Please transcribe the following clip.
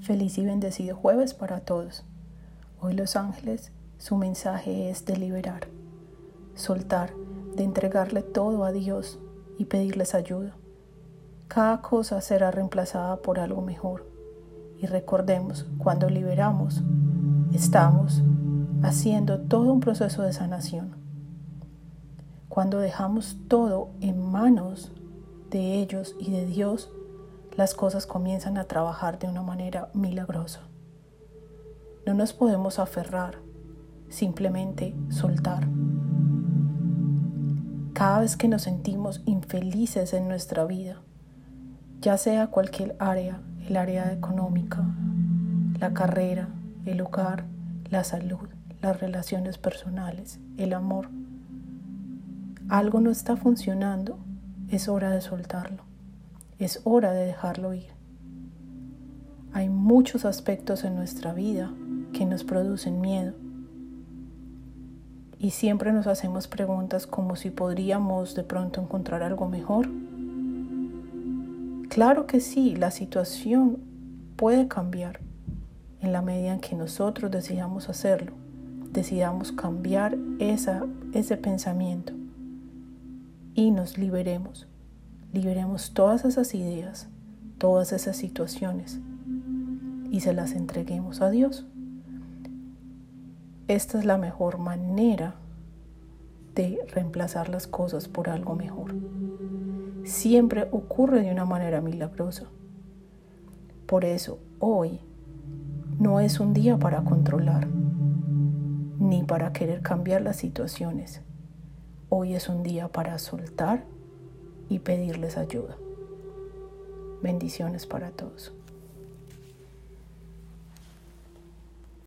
Feliz y bendecido jueves para todos. Hoy los ángeles, su mensaje es de liberar, soltar, de entregarle todo a Dios y pedirles ayuda. Cada cosa será reemplazada por algo mejor. Y recordemos, cuando liberamos, estamos haciendo todo un proceso de sanación. Cuando dejamos todo en manos de ellos y de Dios, las cosas comienzan a trabajar de una manera milagrosa. No nos podemos aferrar, simplemente soltar. Cada vez que nos sentimos infelices en nuestra vida, ya sea cualquier área, el área económica, la carrera, el hogar, la salud, las relaciones personales, el amor, algo no está funcionando, es hora de soltarlo. Es hora de dejarlo ir. Hay muchos aspectos en nuestra vida que nos producen miedo. Y siempre nos hacemos preguntas como si podríamos de pronto encontrar algo mejor. Claro que sí, la situación puede cambiar en la medida en que nosotros decidamos hacerlo, decidamos cambiar ese pensamiento y nos liberemos liberemos todas esas ideas, todas esas situaciones y se las entreguemos a Dios. Esta es la mejor manera de reemplazar las cosas por algo mejor. Siempre ocurre de una manera milagrosa. Por eso hoy no es un día para controlar ni para querer cambiar las situaciones. Hoy es un día para soltar y pedirles ayuda. Bendiciones para todos.